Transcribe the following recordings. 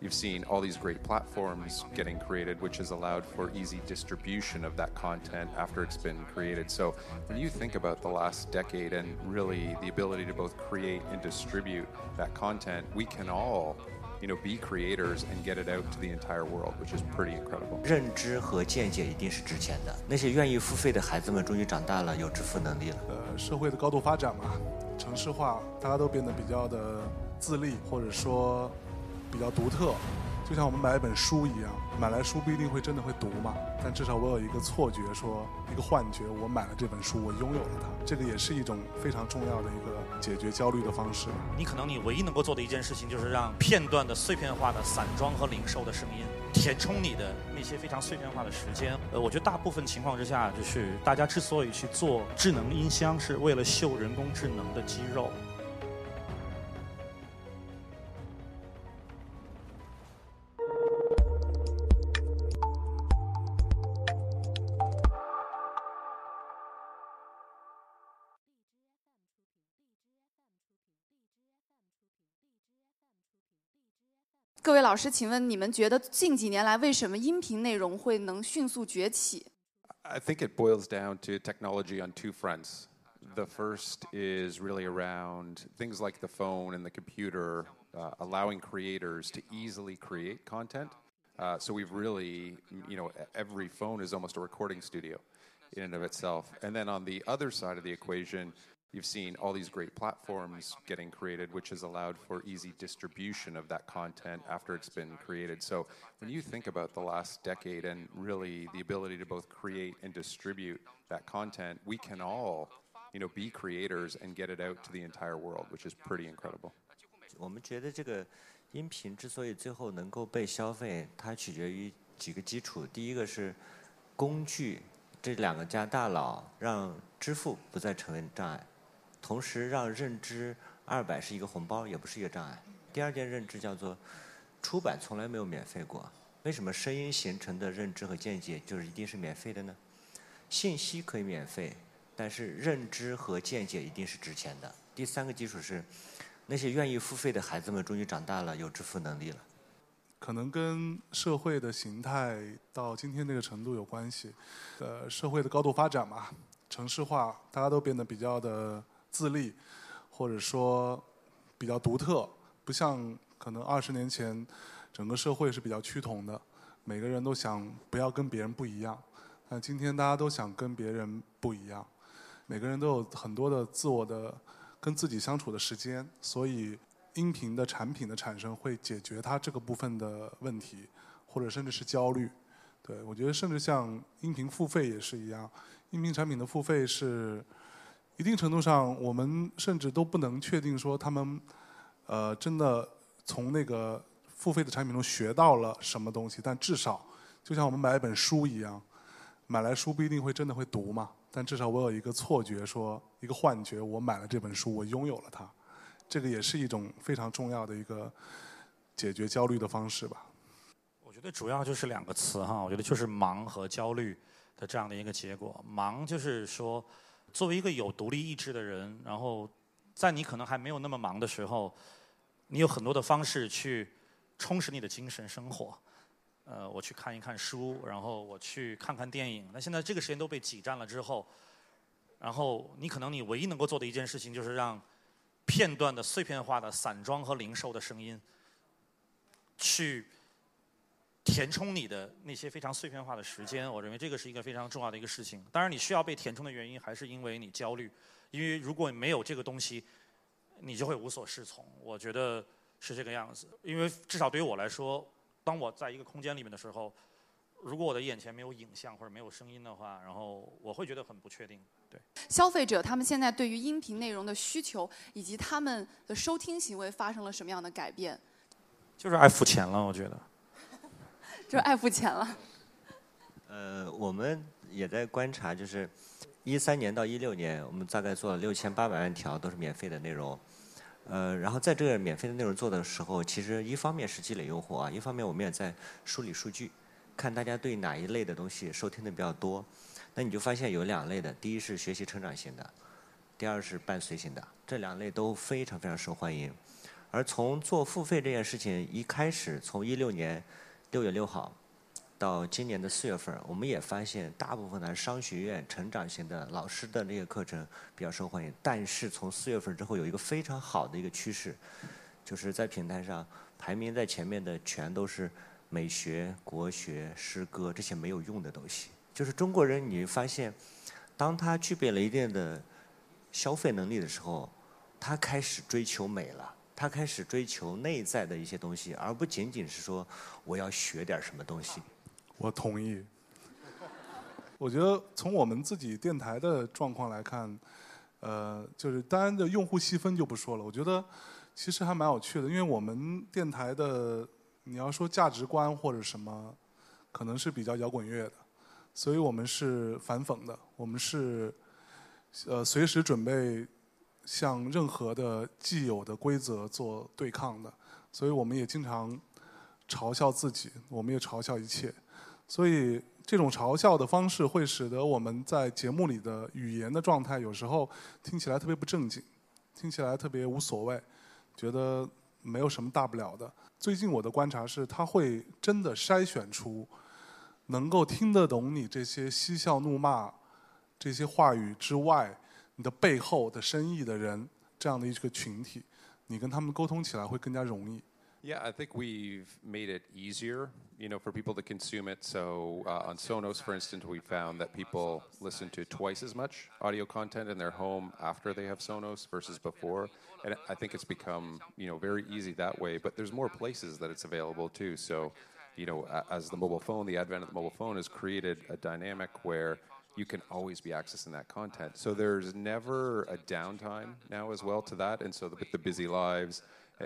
you've seen all these great platforms getting created, which has allowed for easy distribution of that content after it's been created. So when you think about the last decade and really the ability to both create and distribute that content, we can all you know, be creators and get it out to the entire world, which is pretty incredible. 认知和见解一定是值钱的。那些愿意付费的孩子们终于长大了，有支付能力了。呃，社会的高度发展嘛，城市化，大家都变得比较的自立，或者说 比较独特。就像我们买一本书一样，买来书不一定会真的会读嘛，但至少我有一个错觉，说一个幻觉，我买了这本书，我拥有了它，这个也是一种非常重要的一个解决焦虑的方式。你可能你唯一能够做的一件事情，就是让片段的碎片化的散装和零售的声音填充你的那些非常碎片化的时间。呃，我觉得大部分情况之下，就是大家之所以去做智能音箱，是为了秀人工智能的肌肉。各位老师，请问你们觉得近几年来为什么音频内容会能迅速崛起？I think it boils down to technology on two fronts. The first is really around things like the phone and the computer, uh, allowing creators to easily create content. Uh, so we've really, you know, every phone is almost a recording studio in and of itself. And then on the other side of the equation, you've seen all these great platforms getting created, which has allowed for easy distribution of that content after it's been created. So when you think about the last decade and really the ability to both create and distribute that content, we can all, you know, be creators and get it out to the entire world, which is pretty incredible. 我们觉得这个音频之所以最后能够被消费，它取决于几个基础。第一个是工具，这两个加大佬让支付不再成为障碍。 同时，让认知二百是一个红包，也不是一个障碍。第二件认知叫做，出版从来没有免费过。为什么声音形成的认知和见解就是一定是免费的呢？信息可以免费，但是认知和见解一定是值钱的。第三个基础是，那些愿意付费的孩子们终于长大了，有支付能力了。可能跟社会的形态到今天这个程度有关系。呃，社会的高度发展嘛，城市化，大家都变得比较的。自立，或者说比较独特，不像可能二十年前，整个社会是比较趋同的，每个人都想不要跟别人不一样。但今天大家都想跟别人不一样，每个人都有很多的自我的跟自己相处的时间，所以音频的产品的产生会解决它这个部分的问题，或者甚至是焦虑。对我觉得，甚至像音频付费也是一样，音频产品的付费是。一定程度上，我们甚至都不能确定说他们，呃，真的从那个付费的产品中学到了什么东西。但至少，就像我们买一本书一样，买来书不一定会真的会读嘛。但至少我有一个错觉，说一个幻觉，我买了这本书，我拥有了它。这个也是一种非常重要的一个解决焦虑的方式吧。我觉得主要就是两个词哈，我觉得就是忙和焦虑的这样的一个结果。忙就是说。作为一个有独立意志的人，然后在你可能还没有那么忙的时候，你有很多的方式去充实你的精神生活。呃，我去看一看书，然后我去看看电影。那现在这个时间都被挤占了之后，然后你可能你唯一能够做的一件事情，就是让片段的碎片化的散装和零售的声音去。填充你的那些非常碎片化的时间，我认为这个是一个非常重要的一个事情。当然，你需要被填充的原因还是因为你焦虑，因为如果没有这个东西，你就会无所适从。我觉得是这个样子。因为至少对于我来说，当我在一个空间里面的时候，如果我的眼前没有影像或者没有声音的话，然后我会觉得很不确定。对，消费者他们现在对于音频内容的需求以及他们的收听行为发生了什么样的改变？就是爱付钱了，我觉得。就爱付钱了。呃，我们也在观察，就是一三年到一六年，我们大概做了六千八百万条都是免费的内容。呃，然后在这个免费的内容做的时候，其实一方面是积累用户啊，一方面我们也在梳理数据，看大家对哪一类的东西收听的比较多。那你就发现有两类的，第一是学习成长型的，第二是伴随型的，这两类都非常非常受欢迎。而从做付费这件事情一开始，从一六年六月六号到今年的四月份，我们也发现大部分的商学院、成长型的老师的那个课程比较受欢迎。但是从四月份之后，有一个非常好的一个趋势，就是在平台上排名在前面的全都是美学、国学、诗歌这些没有用的东西。就是中国人，你发现，当他具备了一定的消费能力的时候，他开始追求美了。他开始追求内在的一些东西，而不仅仅是说我要学点什么东西。我同意。我觉得从我们自己电台的状况来看，呃，就是当然的用户细分就不说了。我觉得其实还蛮有趣的，因为我们电台的你要说价值观或者什么，可能是比较摇滚乐的，所以我们是反讽的，我们是呃随时准备。向任何的既有的规则做对抗的，所以我们也经常嘲笑自己，我们也嘲笑一切。所以这种嘲笑的方式会使得我们在节目里的语言的状态有时候听起来特别不正经，听起来特别无所谓，觉得没有什么大不了的。最近我的观察是，他会真的筛选出能够听得懂你这些嬉笑怒骂这些话语之外。你的背后的深意的人，这样的一个群体，你跟他们沟通起来会更加容易。Yeah, I think we've made it easier, you know, for people to consume it. So uh, on Sonos, for instance, we found that people listen to twice as much audio content in their home after they have Sonos versus before, and I think it's become, you know, very easy that way. But there's more places that it's available too. So, you know, as the mobile phone, the advent of the mobile phone has created a dynamic where you can always be accessing that content. So there's never a downtime now as well to that. And so with the busy lives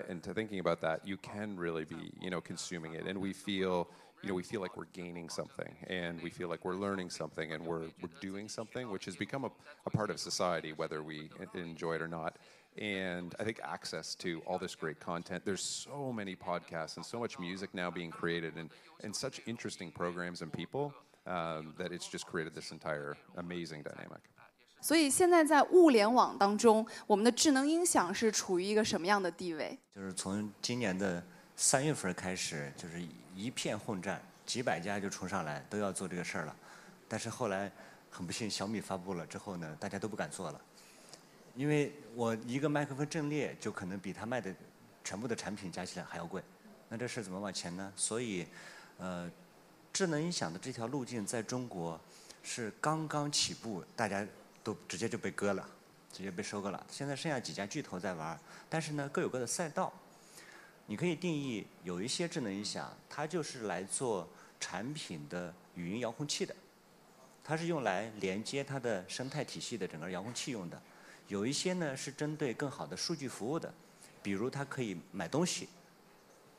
and to thinking about that, you can really be, you know, consuming it. And we feel, you know, we feel like we're gaining something and we feel like we're learning something and we're, we're doing something, which has become a, a part of society, whether we enjoy it or not. And I think access to all this great content. There's so many podcasts and so much music now being created and, and such interesting programs and people um, that it's just created this entire amazing dynamic. 所以现在在物联网当中，我们的智能音响是处于一个什么样的地位？就是从今年的三月份开始，就是一片混战，几百家就冲上来都要做这个事儿了。但是后来很不幸，小米发布了之后呢，大家都不敢做了，因为我一个麦克风阵列就可能比他卖的全部的产品加起来还要贵，那这事怎么往前呢？所以，呃。智能音响的这条路径在中国是刚刚起步，大家都直接就被割了，直接被收割了。现在剩下几家巨头在玩，但是呢各有各的赛道。你可以定义有一些智能音响，它就是来做产品的语音遥控器的，它是用来连接它的生态体系的整个遥控器用的。有一些呢是针对更好的数据服务的，比如它可以买东西，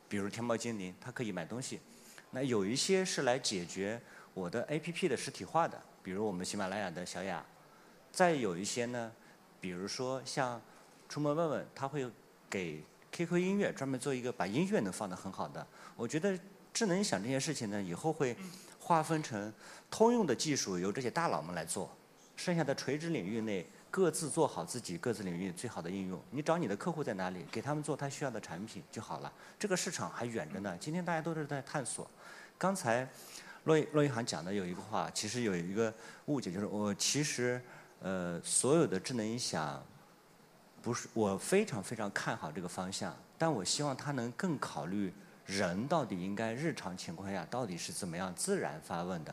比如天猫精灵，它可以买东西。那有一些是来解决我的 APP 的实体化的，比如我们喜马拉雅的小雅。再有一些呢，比如说像出门问问，他会给 QQ 音乐专门做一个把音乐能放得很好的。我觉得智能音响这件事情呢，以后会划分成通用的技术由这些大佬们来做，剩下的垂直领域内。各自做好自己各自领域最好的应用。你找你的客户在哪里，给他们做他需要的产品就好了。这个市场还远着呢。今天大家都是在探索。刚才骆骆一航讲的有一个话，其实有一个误解，就是我其实呃所有的智能音响不是我非常非常看好这个方向，但我希望它能更考虑人到底应该日常情况下到底是怎么样自然发问的。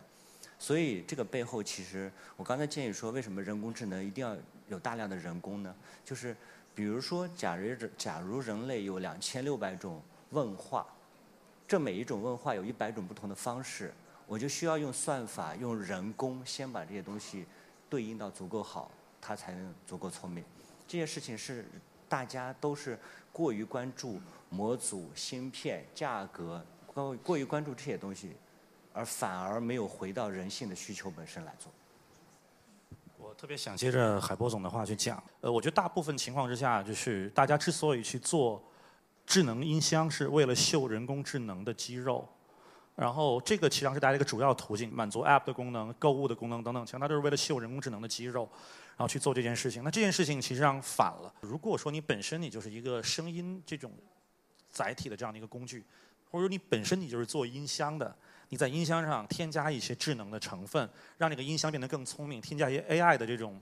所以这个背后，其实我刚才建议说，为什么人工智能一定要有大量的人工呢？就是比如说，假如假如人类有两千六百种问话，这每一种问话有一百种不同的方式，我就需要用算法、用人工先把这些东西对应到足够好，它才能足够聪明。这些事情是大家都是过于关注模组、芯片、价格，过过于关注这些东西。而反而没有回到人性的需求本身来做。我特别想接着海波总的话去讲，呃，我觉得大部分情况之下，就是大家之所以去做智能音箱，是为了秀人工智能的肌肉，然后这个实际上是大家一个主要途径，满足 App 的功能、购物的功能等等，其实它都是为了秀人工智能的肌肉，然后去做这件事情。那这件事情其实上反了。如果说你本身你就是一个声音这种载体的这样的一个工具，或者说你本身你就是做音箱的，你在音箱上添加一些智能的成分，让这个音箱变得更聪明，添加一些 AI 的这种。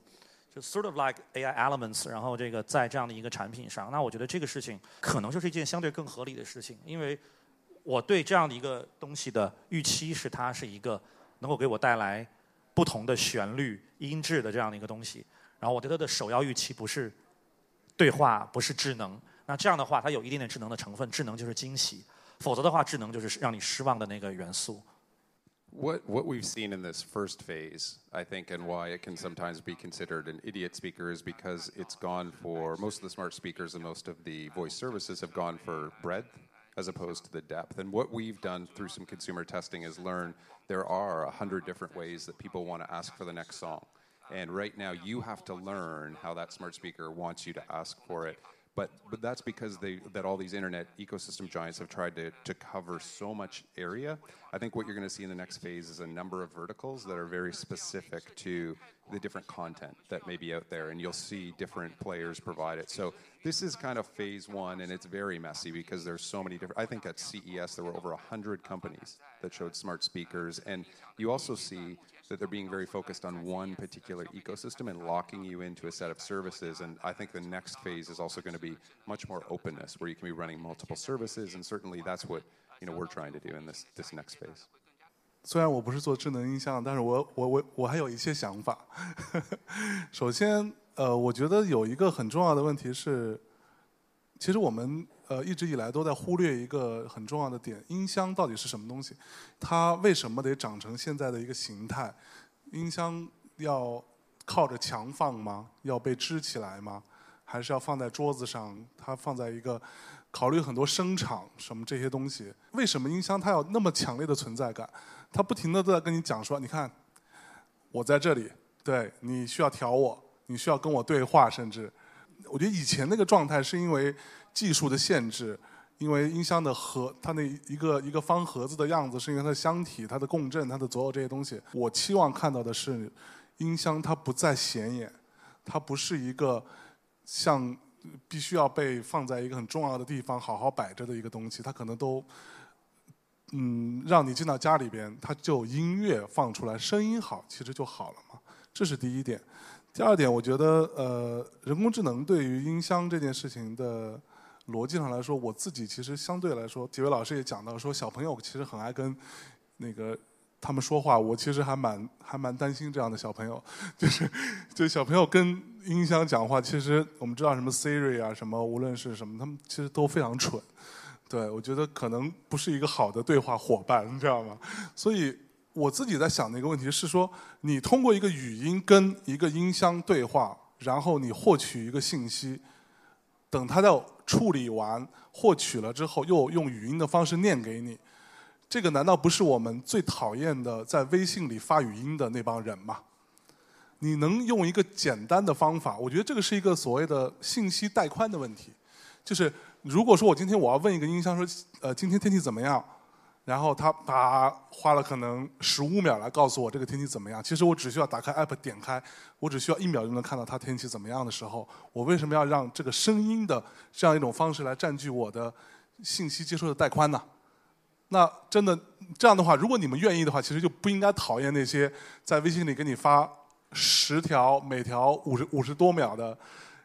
就 sort of like AI elements，然后这个在这样的一个产品上，那我觉得这个事情可能就是一件相对更合理的事情，因为我对这样的一个东西的预期是它是一个能够给我带来不同的旋律音质的这样的一个东西，然后我对它的首要预期不是对话，不是智能，那这样的话它有一点点智能的成分，智能就是惊喜，否则的话智能就是让你失望的那个元素。What, what we've seen in this first phase, I think, and why it can sometimes be considered an idiot speaker is because it's gone for most of the smart speakers and most of the voice services have gone for breadth as opposed to the depth. And what we've done through some consumer testing is learn there are a hundred different ways that people want to ask for the next song. And right now, you have to learn how that smart speaker wants you to ask for it but but that's because they that all these internet ecosystem giants have tried to, to cover so much area. I think what you're going to see in the next phase is a number of verticals that are very specific to the different content that may be out there, and you'll see different players provide it. So this is kind of phase one, and it's very messy because there's so many different. I think at CES there were over hundred companies that showed smart speakers, and you also see that they're being very focused on one particular ecosystem and locking you into a set of services. And I think the next phase is also going to be much more openness, where you can be running multiple services, and certainly that's what you know we're trying to do in this this next phase. 虽然我不是做智能音箱，但是我我我我还有一些想法。首先，呃，我觉得有一个很重要的问题是，其实我们 呃一直以来都在忽略一个很重要的点：音箱到底是什么东西？它为什么得长成现在的一个形态？音箱要靠着墙放吗？要被支起来吗？还是要放在桌子上？它放在一个考虑很多声场什么这些东西？为什么音箱它有那么强烈的存在感？它不停的都在跟你讲说：“你看，我在这里，对你需要调我，你需要跟我对话。”甚至，我觉得以前那个状态是因为技术的限制，因为音箱的盒，它那一个一个方盒子的样子，是因为它的箱体、它的共振、它的所有这些东西。我期望看到的是，音箱它不再显眼，它不是一个像必须要被放在一个很重要的地方好好摆着的一个东西，它可能都。嗯，让你进到家里边，它就音乐放出来，声音好，其实就好了嘛。这是第一点。第二点，我觉得呃，人工智能对于音箱这件事情的逻辑上来说，我自己其实相对来说，几位老师也讲到说，小朋友其实很爱跟那个他们说话，我其实还蛮还蛮担心这样的小朋友，就是就小朋友跟音箱讲话，其实我们知道什么 Siri 啊，什么无论是什么，他们其实都非常蠢。对，我觉得可能不是一个好的对话伙伴，你知道吗？所以我自己在想的一个问题是说，你通过一个语音跟一个音箱对话，然后你获取一个信息，等它在处理完、获取了之后，又用语音的方式念给你，这个难道不是我们最讨厌的在微信里发语音的那帮人吗？你能用一个简单的方法，我觉得这个是一个所谓的信息带宽的问题，就是。如果说我今天我要问一个音箱说，呃，今天天气怎么样？然后他把花了可能十五秒来告诉我这个天气怎么样。其实我只需要打开 app 点开，我只需要一秒就能看到它天气怎么样的时候，我为什么要让这个声音的这样一种方式来占据我的信息接收的带宽呢？那真的这样的话，如果你们愿意的话，其实就不应该讨厌那些在微信里给你发十条每条五十五十多秒的。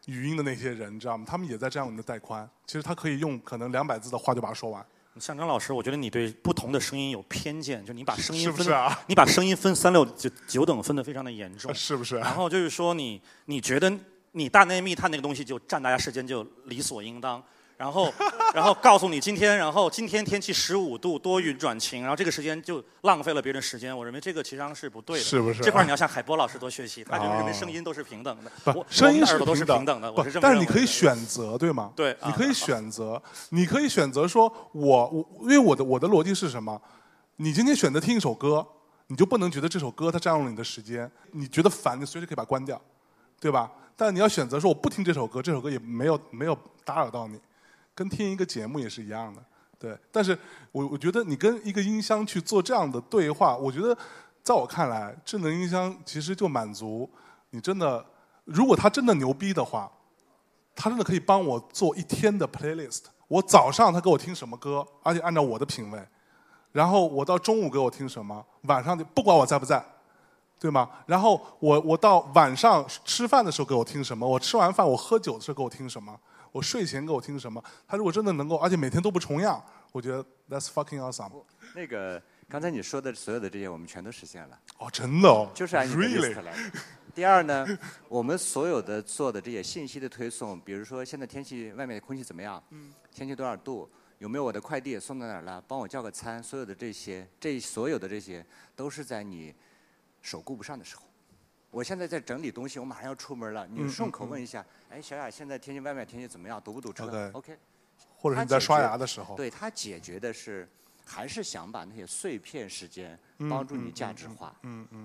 语音的那些人，知道吗？他们也在占用你的带宽。其实他可以用可能两百字的话就把它说完。向刚老师，我觉得你对不同的声音有偏见，就你把声音分，是啊？你把声音分三六九九等分的非常的严重，是不是？然后就是说，你你觉得你大内密探那个东西就占大家时间就理所应当。然后，然后告诉你今天，然后今天天气十五度，多云转晴，然后这个时间就浪费了别人时间。我认为这个其实上是不对的。是不是？这块你要向海波老师多学习，他就认为声音都是平等的。我，声音耳朵都是平等的。我是这么但是你可以选择，对吗？对，你可以选择，你可以选择说，我我因为我的我的逻辑是什么？你今天选择听一首歌，你就不能觉得这首歌它占用了你的时间，你觉得烦，你随时可以把它关掉，对吧？但你要选择说，我不听这首歌，这首歌也没有没有打扰到你。跟听一个节目也是一样的，对，但是我我觉得你跟一个音箱去做这样的对话，我觉得在我看来，智能音箱其实就满足你真的，如果它真的牛逼的话，它真的可以帮我做一天的 playlist。我早上他给我听什么歌，而且按照我的品味，然后我到中午给我听什么，晚上就不管我在不在，对吗？然后我我到晚上吃饭的时候给我听什么，我吃完饭我喝酒的时候给我听什么。我睡前给我听什么？他如果真的能够，而且每天都不重样，我觉得 that's fucking awesome。那个刚才你说的所有的这些，我们全都实现了。哦，真的哦，就是按你的 list 来。第二呢，我们所有的做的这些信息的推送，比如说现在天气外面的空气怎么样？嗯。天气多少度？有没有我的快递送到哪儿了？帮我叫个餐，所有的这些，这所有的这些，都是在你手顾不上的时候。我现在在整理东西，我马上要出门了。你顺口问一下，哎，小雅，现在天气外面天气怎么样？堵不堵车？OK。或者你在刷牙的时候。对他解决的是，还是想把那些碎片时间帮助你价值化，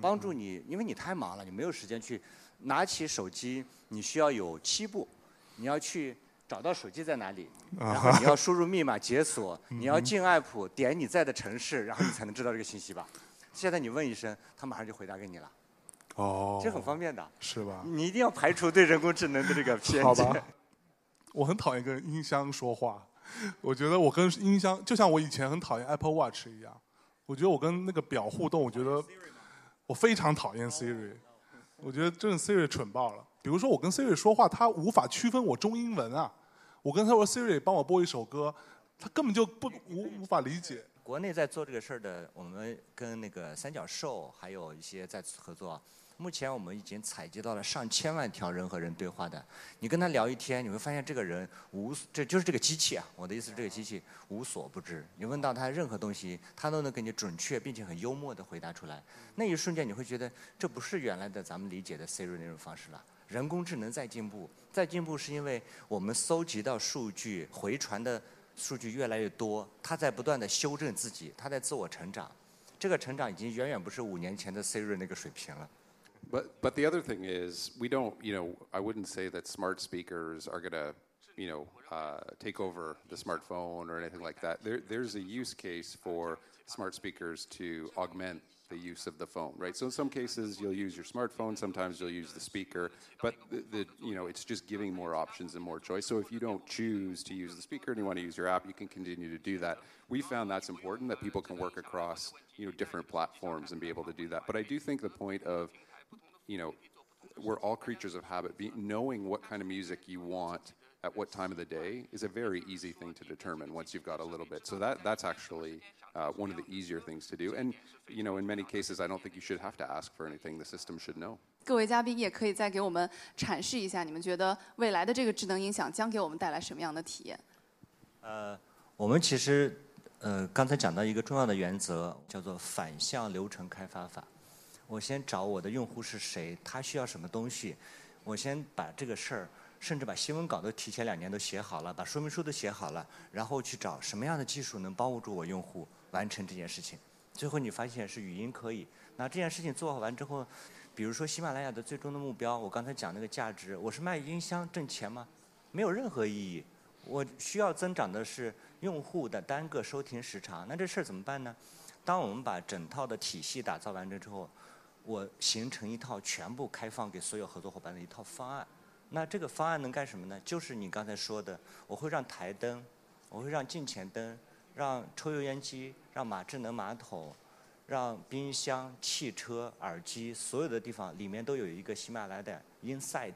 帮助你，因为你太忙了，你没有时间去拿起手机。你需要有七步，你要去找到手机在哪里，然后你要输入密码解锁，你要进 app 点你在的城市，然后你才能知道这个信息吧。现在你问一声，他马上就回答给你了。哦，这很方便的，是吧？你一定要排除对人工智能的这个偏见。好吧，我很讨厌跟音箱说话。我觉得我跟音箱就像我以前很讨厌 Apple Watch 一样。我觉得我跟那个表互动，我觉得我非常讨厌 Siri。我觉得真的 Siri 蠢爆了。比如说我跟 Siri 说话，它无法区分我中英文啊。我跟他说 Siri 帮我播一首歌，他根本就不无无法理解。国内在做这个事儿的，我们跟那个三角兽还有一些在合作。目前我们已经采集到了上千万条人和人对话的，你跟他聊一天，你会发现这个人无，这就是这个机器啊。我的意思是这个机器无所不知，你问到他任何东西，他都能给你准确并且很幽默的回答出来。那一瞬间你会觉得这不是原来的咱们理解的 Siri 那种方式了。人工智能在进步，在进步是因为我们搜集到数据回传的。数据越来越多，它在不断的修正自己，它在自我成长。这个成长已经远远不是五年前的 Siri 那个水平了。But but the other thing is, we don't, you know, I wouldn't say that smart speakers are going to, you know, uh, take over the smartphone or anything like that. There, there's a use case for smart speakers to augment the use of the phone, right? So in some cases you'll use your smartphone, sometimes you'll use the speaker, but the, the, you know it's just giving more options and more choice. So if you don't choose to use the speaker and you want to use your app, you can continue to do that. We found that's important that people can work across you know different platforms and be able to do that. But I do think the point of you know we're all creatures of habit. Be, knowing what kind of music you want at what time of the day is a very easy thing to determine once you've got a little bit. So that that's actually uh, one of the easier things to do. And you know, in many cases, I don't think you should have to ask for anything. The system should know. 各位嘉宾也可以再给我们阐释一下，你们觉得未来的这个智能音响将给我们带来什么样的体验？呃，我们其实呃刚才讲到一个重要的原则，叫做反向流程开发法。我先找我的用户是谁，他需要什么东西，我先把这个事儿。 甚至把新闻稿都提前两年都写好了，把说明书都写好了，然后去找什么样的技术能帮助我用户完成这件事情。最后你发现是语音可以，那这件事情做好完之后，比如说喜马拉雅的最终的目标，我刚才讲那个价值，我是卖音箱挣钱吗？没有任何意义。我需要增长的是用户的单个收听时长。那这事儿怎么办呢？当我们把整套的体系打造完成之后，我形成一套全部开放给所有合作伙伴的一套方案。那这个方案能干什么呢？就是你刚才说的，我会让台灯，我会让镜前灯，让抽油烟机，让马智能马桶，让冰箱、汽车、耳机，所有的地方里面都有一个喜马拉雅的 Inside。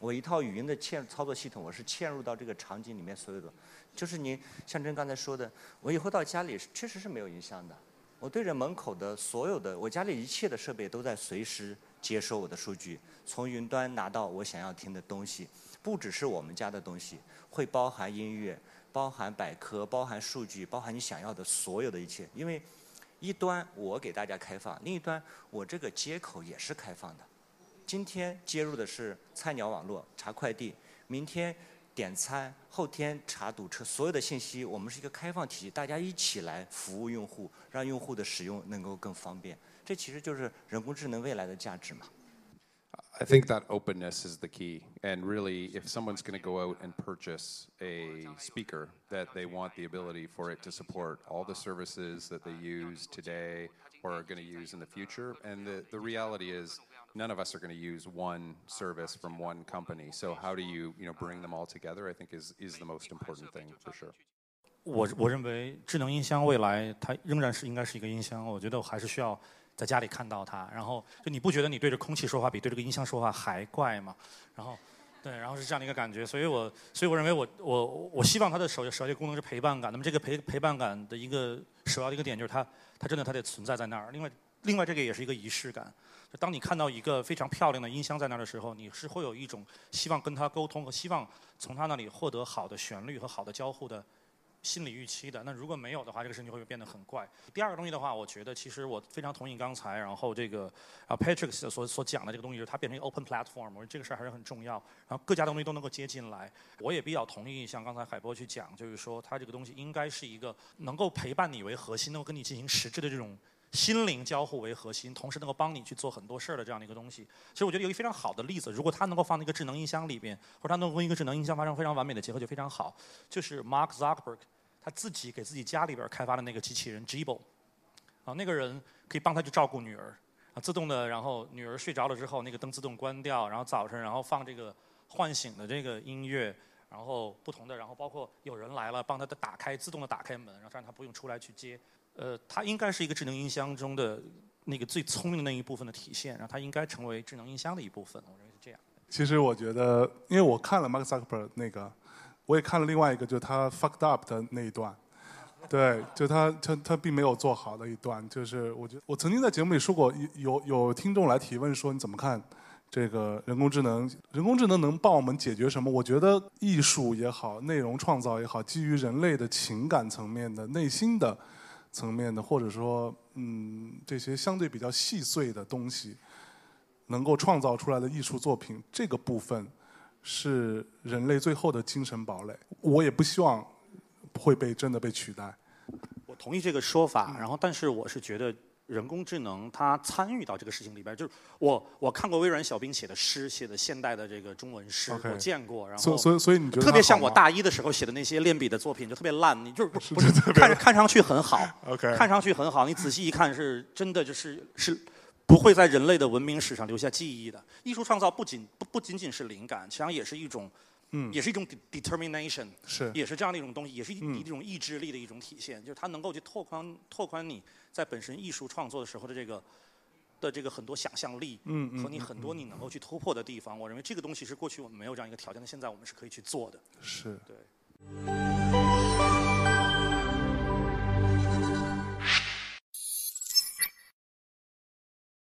我一套语音的嵌操作系统，我是嵌入到这个场景里面所有的。就是你像真刚才说的，我以后到家里确实是没有影响的。我对着门口的所有的，我家里一切的设备都在随时。接收我的数据，从云端拿到我想要听的东西，不只是我们家的东西，会包含音乐，包含百科，包含数据，包含你想要的所有的一切。因为一端我给大家开放，另一端我这个接口也是开放的。今天接入的是菜鸟网络查快递，明天点餐，后天查堵车，所有的信息我们是一个开放体系，大家一起来服务用户，让用户的使用能够更方便。这其实就是人工智能未来的价值嘛。 I think that openness is the key. And really, if someone's going to go out and purchase a speaker, that they want the ability for it to support all the services that they use today or are going to use in the future. And the, the reality is, none of us are going to use one service from one company. So how do you, you know, bring them all together? I think is is the most important thing for sure. 我我认为智能音箱未来它仍然是应该是一个音箱，我觉得我还是需要 在家里看到它。然后就你不觉得你对着空气说话比对这个音箱说话还怪吗？然后对，然后是这样的一个感觉。所以我所以我认为我我我希望它的首首要功能是陪伴感。那么这个陪陪伴感的一个首要的一个点就是它它真的它得存在在那儿。另外另外这个也是一个仪式感。就当你看到一个非常漂亮的音箱在那儿的时候，你是会有一种希望跟它沟通和希望从它那里获得好的旋律和好的交互的。心理预期的，那如果没有的话，这个事情就会变得很怪。第二个东西的话，我觉得其实我非常同意刚才，然后这个啊 Patrick 所所讲的这个东西，就是它变成一个 open platform，我觉得这个事儿还是很重要。然后各家东西都能够接进来，我也比较同意像刚才海波去讲，就是说它这个东西应该是一个能够陪伴你为核心，能够跟你进行实质的这种心灵交互为核心，同时能够帮你去做很多事儿的这样的一个东西。其实我觉得有一个非常好的例子，如果它能够放在一个智能音箱里边，或者它能够跟一个智能音箱发生非常完美的结合，就非常好。就是 Mark Zuckerberg。他自己给自己家里边开发的那个机器人 Jibo，啊，那个人可以帮他去照顾女儿，啊，自动的，然后女儿睡着了之后，那个灯自动关掉，然后早晨然后放这个唤醒的这个音乐，然后不同的，然后包括有人来了，帮他的打开自动的打开门，然后让他不用出来去接，呃，它应该是一个智能音箱中的那个最聪明的那一部分的体现，然后它应该成为智能音箱的一部分，我认为是这样。其实我觉得，因为我看了 Mark Zuckerberg 那个。我也看了另外一个，就是他 fucked up 的那一段，对，就他他他并没有做好的一段，就是我觉得我曾经在节目里说过，有有听众来提问说你怎么看这个人工智能？人工智能能帮我们解决什么？我觉得艺术也好，内容创造也好，基于人类的情感层面的、内心的层面的，或者说嗯这些相对比较细碎的东西，能够创造出来的艺术作品，这个部分。是人类最后的精神堡垒，我也不希望会被真的被取代。我同意这个说法，然后但是我是觉得人工智能它参与到这个事情里边，就是我我看过微软小兵写的诗，写的现代的这个中文诗，我见过，然后所以所以你觉得特别像我大一的时候写的那些练笔的作品，就特别烂，你就是不 是看看上去很好，OK，，看上去很好，你仔细一看是真的就是是。不会在人类的文明史上留下记忆的。艺术创造不仅不不仅仅是灵感，实际上也是一种，嗯，也是一种 determination，是，也是这样的一种东西，也是一一种意志力的一种体现。就是它能够去拓宽拓宽你在本身艺术创作的时候的这个的这个很多想象力，嗯和你很多你能够去突破的地方。我认为这个东西是过去我们没有这样一个条件的，现在我们是可以去做的。是。对。